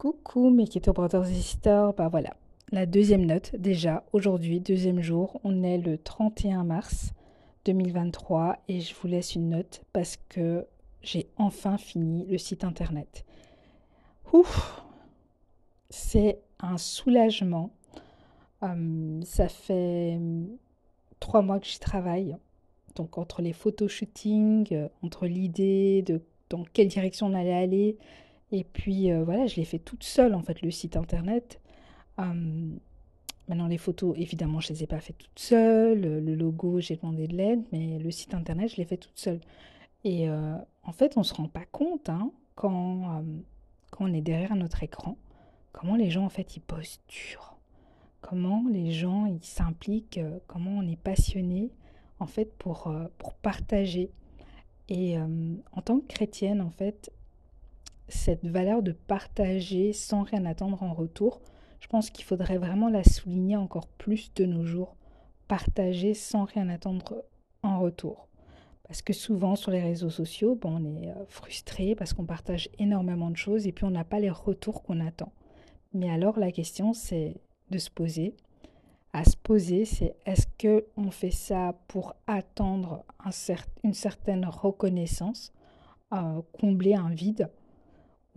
Coucou mes Keto Brothers Sisters, bah voilà, la deuxième note déjà, aujourd'hui, deuxième jour, on est le 31 mars 2023 et je vous laisse une note parce que j'ai enfin fini le site internet. Ouf, c'est un soulagement. Hum, ça fait trois mois que j'y travaille. Donc entre les photoshootings, euh, entre l'idée de dans quelle direction on allait aller, et puis euh, voilà, je l'ai fait toute seule en fait, le site internet. Hum, maintenant les photos, évidemment, je ne les ai pas faites toute seule. Le logo, j'ai demandé de l'aide, mais le site internet, je l'ai fait toute seule. Et euh, en fait, on ne se rend pas compte hein, quand, quand on est derrière notre écran, comment les gens en fait ils bossent dur, comment les gens ils s'impliquent, comment on est passionné en fait pour, euh, pour partager. Et euh, en tant que chrétienne, en fait, cette valeur de partager sans rien attendre en retour, je pense qu'il faudrait vraiment la souligner encore plus de nos jours. Partager sans rien attendre en retour. Parce que souvent sur les réseaux sociaux, bon, on est euh, frustré parce qu'on partage énormément de choses et puis on n'a pas les retours qu'on attend. Mais alors la question c'est de se poser, à se poser, c'est est-ce que on fait ça pour attendre une certaine reconnaissance, euh, combler un vide,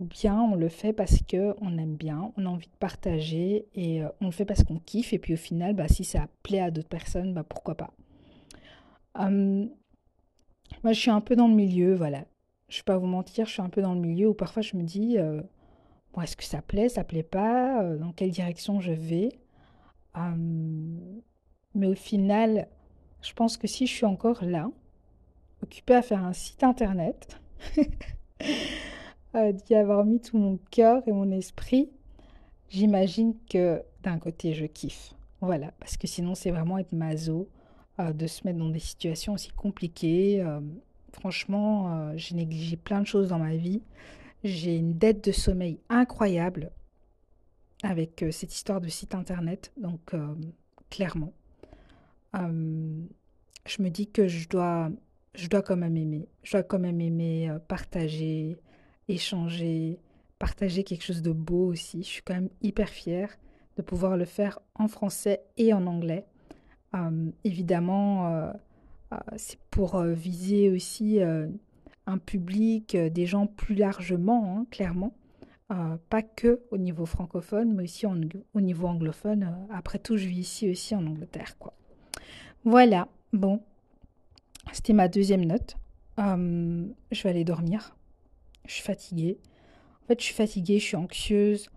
ou bien on le fait parce que on aime bien, on a envie de partager et euh, on le fait parce qu'on kiffe et puis au final, bah, si ça plaît à d'autres personnes, bah, pourquoi pas. Hum, moi, je suis un peu dans le milieu, voilà. Je ne vais pas vous mentir, je suis un peu dans le milieu où parfois je me dis, euh, bon, est-ce que ça plaît, ça plaît pas, dans quelle direction je vais? Mais au final, je pense que si je suis encore là, occupée à faire un site internet, d'y avoir mis tout mon cœur et mon esprit, j'imagine que d'un côté, je kiffe. Voilà, parce que sinon, c'est vraiment être maso euh, de se mettre dans des situations aussi compliquées. Euh, franchement, euh, j'ai négligé plein de choses dans ma vie. J'ai une dette de sommeil incroyable avec cette histoire de site internet. Donc, clairement, je me dis que je dois, je dois quand même aimer. Je dois quand même aimer partager, échanger, partager quelque chose de beau aussi. Je suis quand même hyper fière de pouvoir le faire en français et en anglais. évidemment, c'est pour viser aussi un public, des gens plus largement, hein, clairement. Euh, pas que au niveau francophone, mais aussi au niveau anglophone. Euh, après tout, je vis ici aussi en Angleterre, quoi. Voilà, bon, c'était ma deuxième note. Euh, je vais aller dormir. Je suis fatiguée. En fait, je suis fatiguée, je suis anxieuse.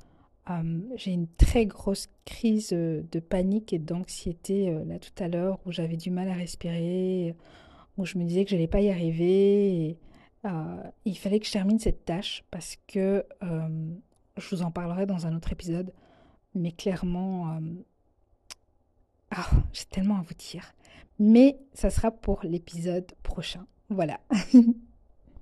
j'ai une très grosse crise de panique et d'anxiété là tout à l'heure où j'avais du mal à respirer, où je me disais que je n'allais pas y arriver. Euh, il fallait que je termine cette tâche parce que euh, je vous en parlerai dans un autre épisode. Mais clairement, euh, ah, j'ai tellement à vous dire. Mais ça sera pour l'épisode prochain. Voilà.